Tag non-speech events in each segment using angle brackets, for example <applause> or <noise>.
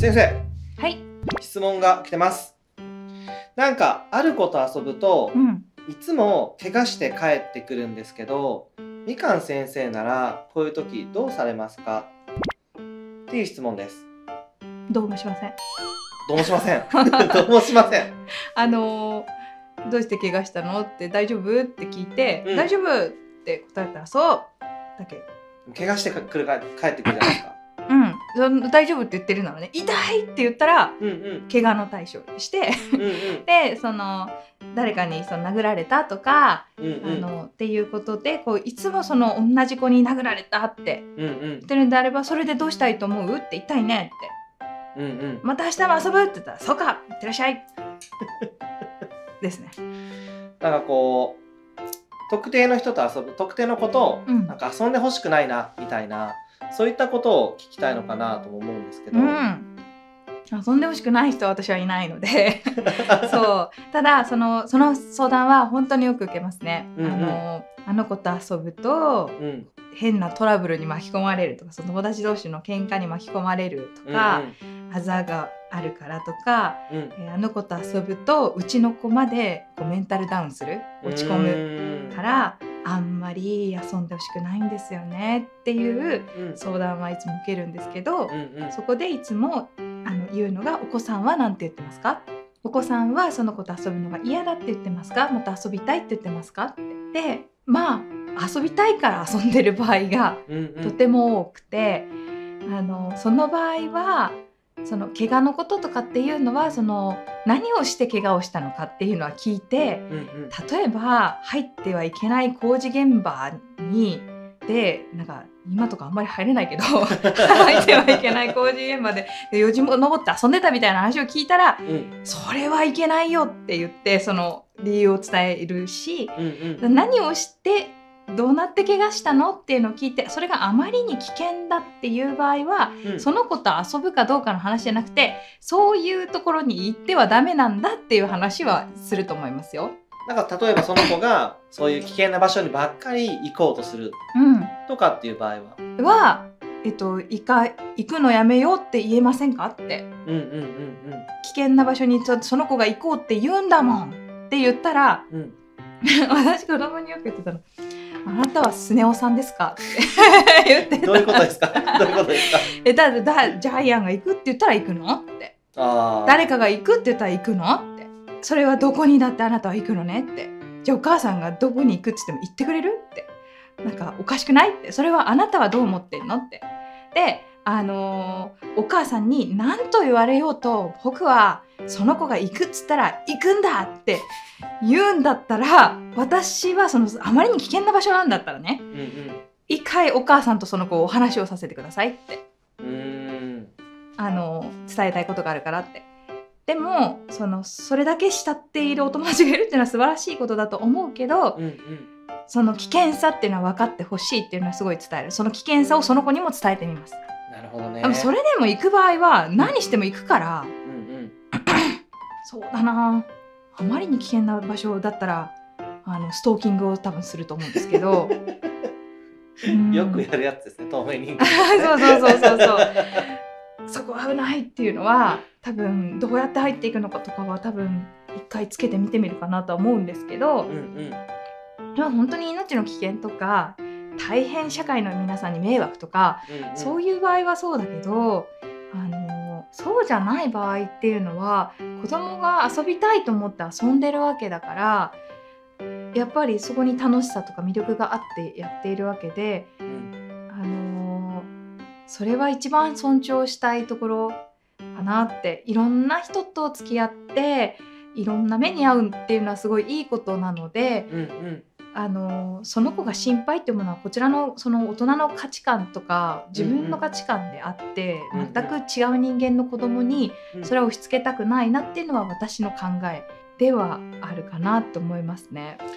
先生。はい。質問が来てます。なんかある子と遊ぶとうん。いつも怪我して帰ってくるんですけどみかん先生ならこういう時どうされますか？っていう質問です。どうもしません。どうもしません。<laughs> どうもしません。あのーどうして怪我したの？って大丈夫？って聞いて、うん。大丈夫？って答えたらそう。だけ。怪我してくるか帰ってくるじゃないですか大丈夫って言ってるならね、痛いって言ったらうんうん。怪我の対象にして、うんうん。<laughs> でその誰かにその殴られたとか、うんうん。あのっていうことでこういつもその同じ子に殴られたってうんうん。言ってるんであればそれでどうしたいと思うって痛いねって。うんうん。また明日も遊ぶって言ったら、そうかいってらっしゃい。<laughs> ですね。なんかこう特定の人と遊ぶ特定のことをうん。なんか遊んでほしくないなみたいなそういったことを聞きたいのかなとも思うんですけど、うん。遊んでほしくない人は私はいないので。<laughs> そう。ただそのその相談は本当によく受けますね、うんうん。あのあの子と遊ぶとうん。変なトラブルに巻き込まれるとかその友達同士の喧嘩に巻き込まれるとうんか、あざがあるからとか、うん。うんえーあの子と遊ぶとうちの子までこうメンタルダウンする落ち込むむからあんまり遊んでほしくないんですよね。っていううん相談はいつも受けるんですけど、うんうん。そこでいつもあの言うのが「お子さんは？何て言ってますか?」お子さんはその子と遊ぶのが嫌だって言ってますかまた遊びたいって言ってますか？ってでまあ遊びたいから遊んでる場合がうんうん。とても多くて、あのその場合はその怪我のこととかっていうのはその何をして怪我をしたのかっていうのは聞いてうんうん。例えば入ってはいけない工事現場にでなんか今とかあんまり入れないけど <laughs> 入ってはいけない工事現場ででよじ登って遊んでたみたいな話を聞いたらうん。それはいけないよって言ってその理由を伝えるしうんうん。何をしてどうなって怪我したの？っていうのを聞いてそれがあまりに危険だっていう場合はうん。その子と遊ぶかどうかの話じゃなくてそういうところに行ってはダメなんだっていう話はすると思いますよ。なんか例えばその子がそういう危険な場所にばっかり行こうとするうん。とかっていう場合は？は、えっと、行か行くのやめようって言えませんか？って。うんうんうん危険な場所にそその子が行こうって言うんだもんって言ったらうんうん。<laughs> 私子供によく言ってたの「あなたはスネ夫さんですか?」って。<laughs> 言ってた。どういうことですか？どういうことですか？<laughs> えだだジャイアンが行くって言ったら行くの？って。誰かが行くって言ったら行くの？って。それはどこにだってあなたは行くのねって。じゃあお母さんがどこに行くって言っても行ってくれる？って。なんかおかしくない？って。それはあなたはどう思ってんの？って。であのーお母さんに何と言われようと僕はその子が行くっつったら行くんだって言うんだったら私はそのあまりに危険な場所なんだったらねうん一回お母さんとその子お話をさせてくださいって。あの伝えたいことがあるからって。でもそのそれだけ慕っているお友達がいるっていうのは素晴らしいことだと思うけどうんうん。その危険さっていうのは分かってほしいっていうのはすごい伝える。その危険さをその子にも伝えてみます。なるほどね。でもそれでも行く場合は何しても行くからうんうん。<clears throat> そうだな。あまりに危険な場所だったらあのストーキングを多分すると思うんですけど。<laughs> うん。よくやるやつですね透明人間、<laughs> そうそうそうそうそう。そこ危ないっていうのは多分どうやって入っていくのかとかは多分一回つけてみてみるかなとは思うんですけど。うんうん。本当に命の危険とか大変社会の皆さんに迷惑とか、うんうん。そういう場合はそうだけどあのそうじゃない場合っていうのは子供が遊びたいと思って遊んでるわけだからやっぱりそこに楽しさとか魅力があってやっているわけでうんあのーそれは一番尊重したいところかなっていろんな人と付き合っていろんな目に遭うっていうのはすごいいいことなので、うんうんあのーその子が心配っていうものはこちらのその大人の価値観とか自分の価値観であって、うんうん。全く違う人間の子供にうん。それを押し付けたくないなっていうのは私の考えではあるかなと思いますね。なる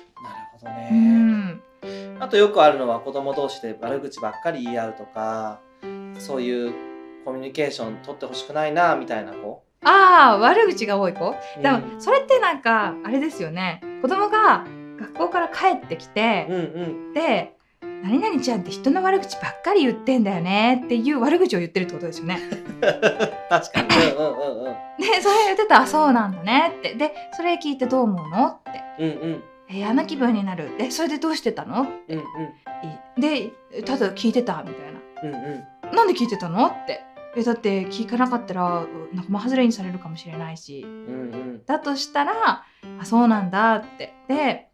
ほどうね、ん。あとよくあるのは子供同士で悪口ばっかり言い合うとかそういうコミュニケーション取ってほしくないなみたいな子、ああ悪口が多い子？でもうん。それってなんかあれですよね。子供が学校から帰ってきてうんうん。で「何々ちゃんって人の悪口ばっかり言ってんだよね」っていう悪口を言ってるってことですよね。<laughs> 確かに。うんうんうんうん。<laughs> でそれ言ってたらあそうなんだねって。でそれ聞いてどう思うの？って。うんうん。え嫌な気分になる。えそれでどうしてたの？うんうん。でただ聞いてたみたいな。うんうん。なんで聞いてたの？って。えだって聞かなかったら仲間外れにされるかもしれないし。うんうん。だとしたらあそうなんだって。で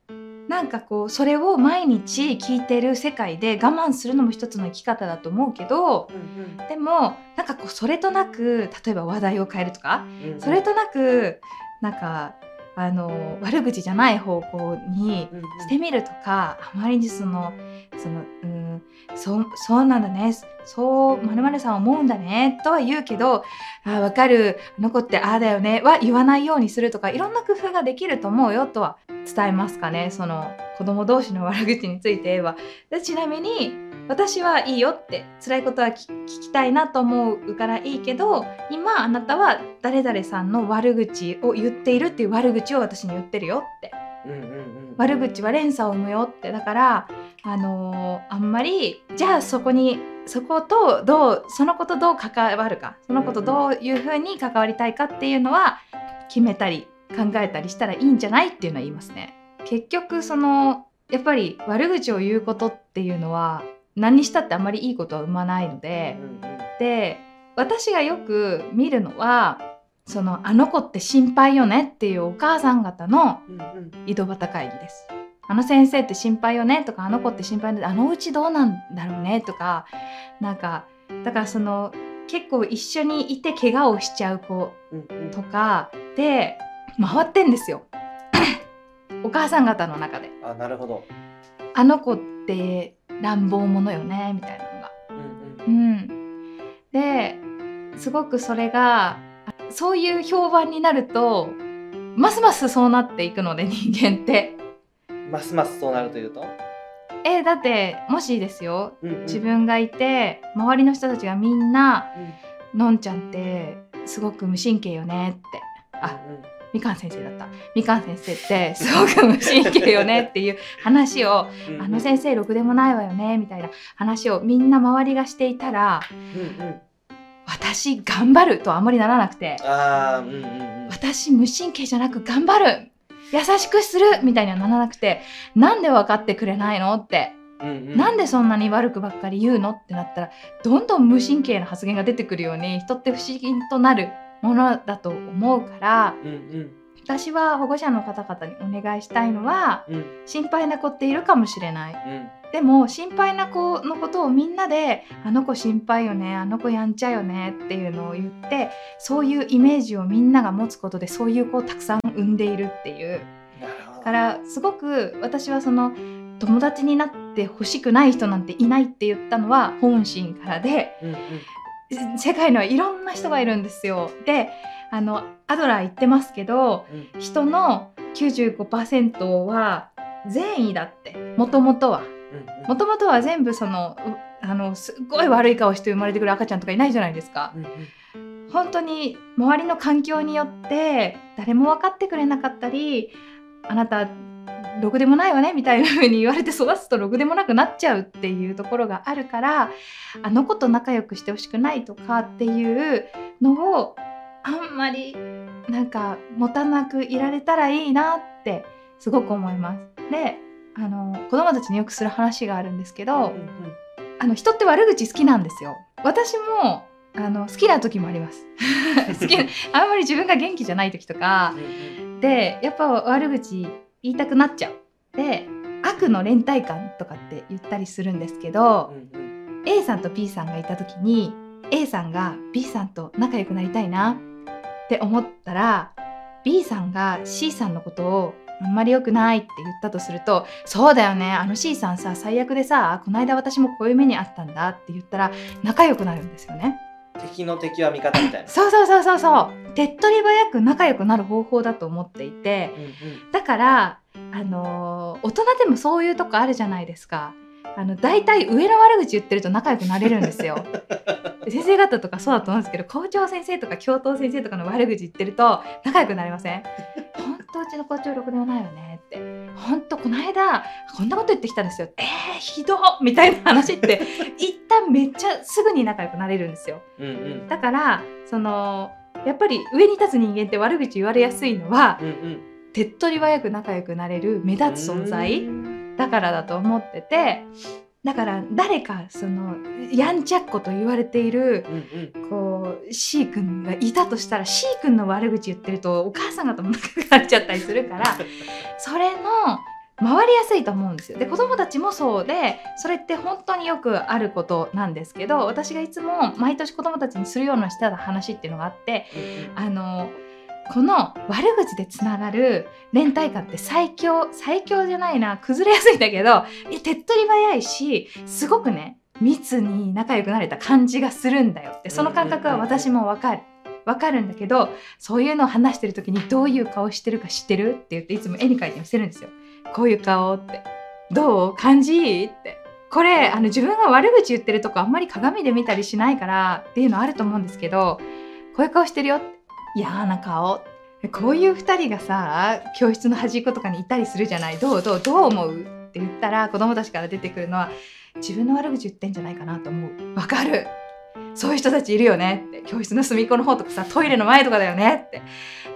なんかこうそれを毎日聞いてる世界で我慢するのも一つの生き方だと思うけどうんでもなんかこうそれとなく例えば話題を変えるとかうん。それとなくなんかあの悪口じゃない方向にうんうんしてみるとかあまりにそのそのうんそうそうなんだね。そうまるまるさん思うんだね。とは言うけどあわかる。あの子ってああだよね。は言わないようにするとかいろんな工夫ができると思うよ。とは伝えますかね。その子供同士の悪口について言えばでちなみに私はいいよって辛いことは聞聞きたいなと思うからいいけど今あなたは誰々さんの悪口を言っているっていう悪口を私に言ってるよって。うんうんうん。悪口は連鎖を生むよって。だからあのーあんまりじゃあそこにそことどうそのことどう関わるか。そのことどういうふうに関わりたいかっていうのは決めたり考えたりしたらいいんじゃないっていうのは言いますね。結局そのやっぱり悪口を言うことっていうのは何にしたってあんまりいいことは生まないので、で私がよく見るのはそのあの子って心配よねっていうお母さん方の井戸端会議です。あの先生って心配よねとかあの子って心配であのうちどうなんだろうねとかなんかだからその結構一緒にいて怪我をしちゃう子とかで回ってんですよ。<coughs> お母さん方の中で。あなるほど。あの子って乱暴者よねみたいなのが。うんうん。うん、ですごくそれがそういう評判になるとますますそうなっていくので人間って。ますますそうなるというと？えだってもしですようんうん。自分がいて周りの人たちがみんなうん「のんちゃんってすごく無神経よね」って。あみかん先生だった。みかん先生ってすごく無神経よねっていう話をあの先生ろくでもないわよねみたいな話をみんな周りがしていたらうんうん。私頑張るとはあんまりならなくてうんうん。私無神経じゃなく頑張る。優しくするみたいにはならなくてなんで分かってくれないのって。うんうん。なんでそんなに悪くばっかり言うのってなったらどんどん無神経な発言が出てくるように人って不思議となるものだと思うからうんうん私は保護者の方々にお願いしたいのはうん心配な子っているかもしれない。うんでも心配な子のことをみんなで「あの子心配よねあの子やんちゃよね」っていうのを言ってそういうイメージをみんなが持つことでそういう子をたくさん生んでいるっていう。からすごく私はその友達になってほしくない人なんていないって言ったのは本心からでうんうん世界にはいろんな人がいるんですよ。であのアドラー言ってますけどうん人の95%は善意だってもともとは。うんもともとは全部そのうあのすっごい悪い顔して生まれてくる赤ちゃんとかいないじゃないですか。うんうん本当に周りの環境によって誰も分かってくれなかったりあなたろくでもないわねみたいな風に言われて育つとろくでもなくなっちゃうっていうところがあるからあの子と仲良くしてほしくないとかっていうのをあんまりなんか持たなくいられたらいいなってすごく思います。であの子供たちによくする話があるんですけど、うんあの人って悪口好きなんですよ。私もあの好きな時もあります。<laughs> 好きなあんまり自分が元気じゃない時とかうんでやっぱ悪口言いたくなっちゃう。で悪の連帯感とかって言ったりするんですけどう、んうん A さんと B さんがいた時に A さんが B さんと仲良くなりたいなって思ったら B さんが C さんのことをあんまり良くないって言ったとするとそうだよねあの C さんさ最悪でさこの間私もこういう目にあったんだって言ったら仲良くなるんですよね。敵の敵は味方みたいな。そうそうそうそうそう手っ取り早く仲良くなる方法だと思っていてうんうんだからあのー大人でもそういうとこあるじゃないですか。あの大体上の悪口言ってると仲良くなれるんですよ。で <laughs> 先生方とかそうだと思うんですけど校長先生とか教頭先生とかの悪口言ってると仲良くなれません？本当うちの校長ろくでもないよねってほんとこの間こんなこと言ってきたんですよ。えー、ひどっ！みたいな話って <laughs> 一旦めっちゃすぐに仲良くなれるんですよ。うんうん。だからそのやっぱり上に立つ人間って悪口言われやすいのはうんうん。手っ取り早く仲良くなれる目立つ存在うん。だからだと思っててだから誰かそのやんちゃっ子と言われているうんうんこう C 君がいたとしたら C 君の悪口言ってるとお母さん方も仲良くなっちゃったりするから <laughs> それの回りやすいと思うんですよ。で子供たちもそうでそれって本当によくあることなんですけど私がいつも毎年子供たちにするようなしてた話っていうのがあってあのこの悪口でつながる連帯感って最強最強じゃないな崩れやすいんだけどえ手っ取り早いしすごくね密に仲良くなれた感じがするんだよってその感覚は私もわかる。わかるんだけどそういうのを話してる時にどういう顔してるか知ってるって言っていつも絵に描いて見せるんですよ。こういう顔って。どう？感じ？いいって。これあの自分が悪口言ってるとこあんまり鏡で見たりしないからっていうのあると思うんですけどこういう顔してるよって嫌な顔。こういう2人がさ教室の端っことかにいたりするじゃない。どうどうどう思う？って言ったら子供たちから出てくるのは自分の悪口言ってんじゃないかなと思う。わかる？そういう人たちいるよね。って教室の隅っこの方とかさトイレの前とかだよねって。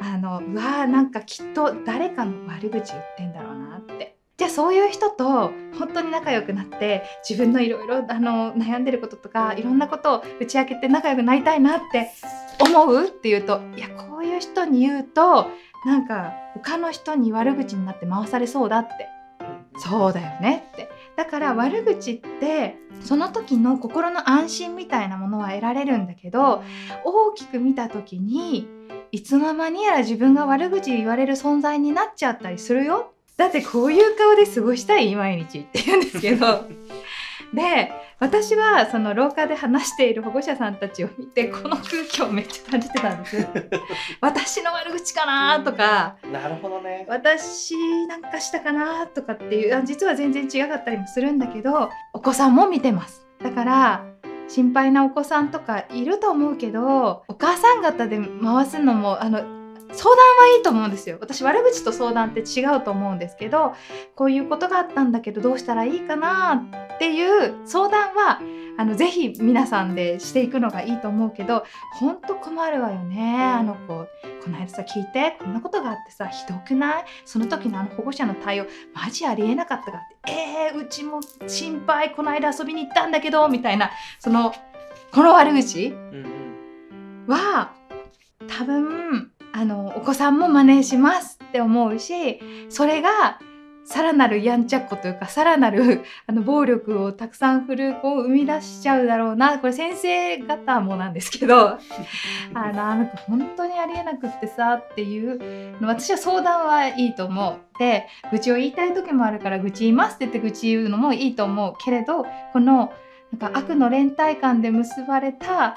あのうわーなんかきっと誰かの悪口言ってんだろうなって。じゃあそういう人と本当に仲良くなって自分のいろいろ悩んでることとかいろんなことを打ち明けて仲良くなりたいなって思うって言うといやこういう人に言うとなんか他の人に悪口になって回されそうだって。そうだよねって。だから悪口ってその時の心の安心みたいなものは得られるんだけど大きく見た時にいつの間にやら自分が悪口言われる存在になっちゃったりするよだってこういう顔で過ごしたい毎日って言うんですけど。<laughs> で私はその廊下で話している保護者さんたちを見てこの空気をめっちゃ感じてたんです。<laughs> 私の悪口かなとか。なるほどね。私なんかしたかなとかっていうあ実は全然違かったりもするんだけどお子さんも見てます。だから心配なお子さんとかいると思うけどお母さん方で回すのもあの相談はいいと思うんですよ。私悪口と相談って違うと思うんですけどこういうことがあったんだけどどうしたらいいかなっていう相談はあのぜひ皆さんでしていくのがいいと思うけどほんと困るわよね。あの子この間さ聞いて。こんなことがあってさひどくない？その時のあの保護者の対応マジありえなかったかって。えー、うちも心配。この間遊びに行ったんだけどみたいな。そのこの悪口は多分あのお子さんも真似しますって思うしそれがさらなるやんちゃっ子というかさらなる <laughs> あの暴力をたくさん振るう子を生み出しちゃうだろうなこれ先生方もなんですけど <laughs> あのあの子本当にありえなくってさっていうの私は相談はいいと思う。で愚痴を言いたい時もあるから愚痴言いますって言って愚痴言うのもいいと思うけれどこのなんか悪の連帯感で結ばれた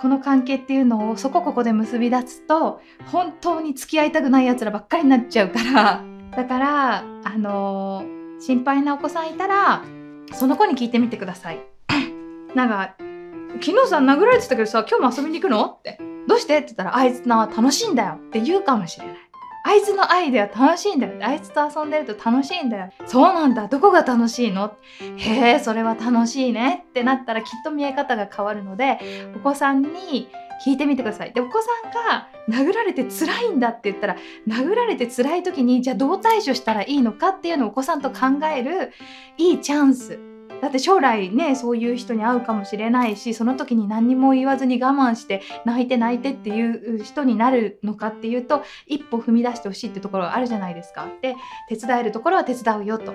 この関係っていうのをそこここで結び出すと本当に付き合いたくないやつらばっかりになっちゃうから。だからあのー心配なお子さんいたらその子に聞いてみてください。<coughs> なんか昨日さ殴られてたけどさ今日も遊びに行くの？ってどうして？って言ったらあいつな楽しいんだよって言うかもしれない。あいつのアイデア楽しいんだよ。あいつと遊んでると楽しいんだよ。そうなんだ。どこが楽しいの？へえそれは楽しいねってなったらきっと見え方が変わるのでお子さんに聞いてみてください。でお子さんが殴られて辛いんだって言ったら殴られて辛い時にじゃあどう対処したらいいのかっていうのをお子さんと考えるいいチャンス。だって将来ねそういう人に会うかもしれないしその時に何にも言わずに我慢して泣いて泣いてっていう人になるのかっていうと一歩踏み出してほしいってところがあるじゃないですか。で手伝えるところは手伝うよと。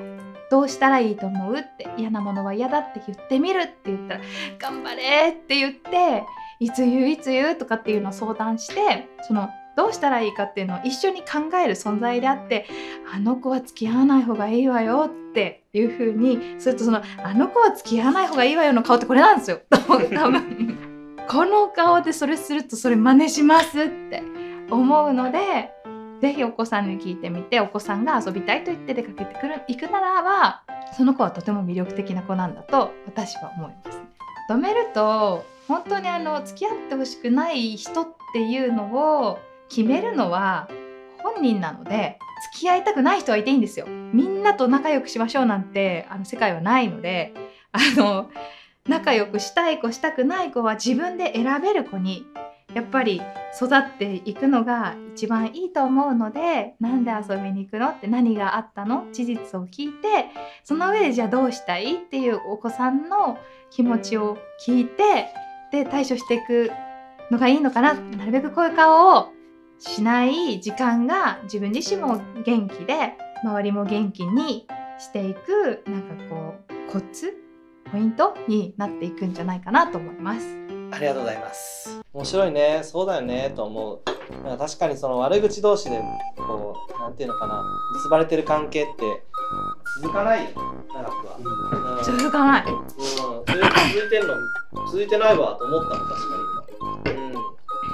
どうしたらいいと思うって嫌なものは嫌だって言ってみるって言ったら頑張れって言っていつ言ういつ言うとかっていうのを相談してそのどうしたらいいかっていうのを一緒に考える存在であってあの子は付き合わない方がいいわよっていう風にするとそのあの子は付き合わない方がいいわよの顔ってこれなんですよ <laughs> 多分この顔でそれするとそれ真似しますって思うのでぜひお子さんに聞いてみてお子さんが遊びたいと言って出かけてくる行くならばその子はとても魅力的な子なんだと私は思いますね。まとめると本当にあの付き合ってほしくない人っていうのを決めるのは本人なので付き合いたくない人はいていいんですよ。みんなと仲良くしましょうなんてあの世界はないのであの仲良くしたい子したくない子は自分で選べる子にやっぱり育っていくのが一番いいと思うのでなんで遊びに行くのって何があったの？事実を聞いてその上でじゃあどうしたいっていうお子さんの気持ちを聞いてで対処していくのがいいのかななるべくこういう顔をしない時間が自分自身も元気で周りも元気にしていくなんかこうコツポイントになっていくんじゃないかなと思います。ありがとうございます。面白いね、そうだよねと思う。なんか確かにその悪口同士でこうなんていうのかな結ばれてる関係って続かないよ長くは。うん続かない。うん、続いてんの続いてないわと思ったの確かに今。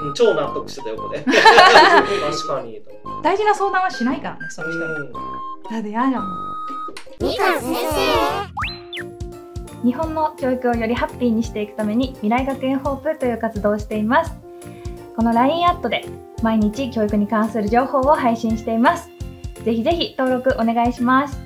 うん、うん超納得してた横で。<laughs> 確かに。大事な相談はしないからね、その人に。うんだって嫌じゃん。みかん先日本の教育をよりハッピーにしていくために未来学園ホープという活動をしていますこの LINE アットで毎日教育に関する情報を配信していますぜひぜひ登録お願いします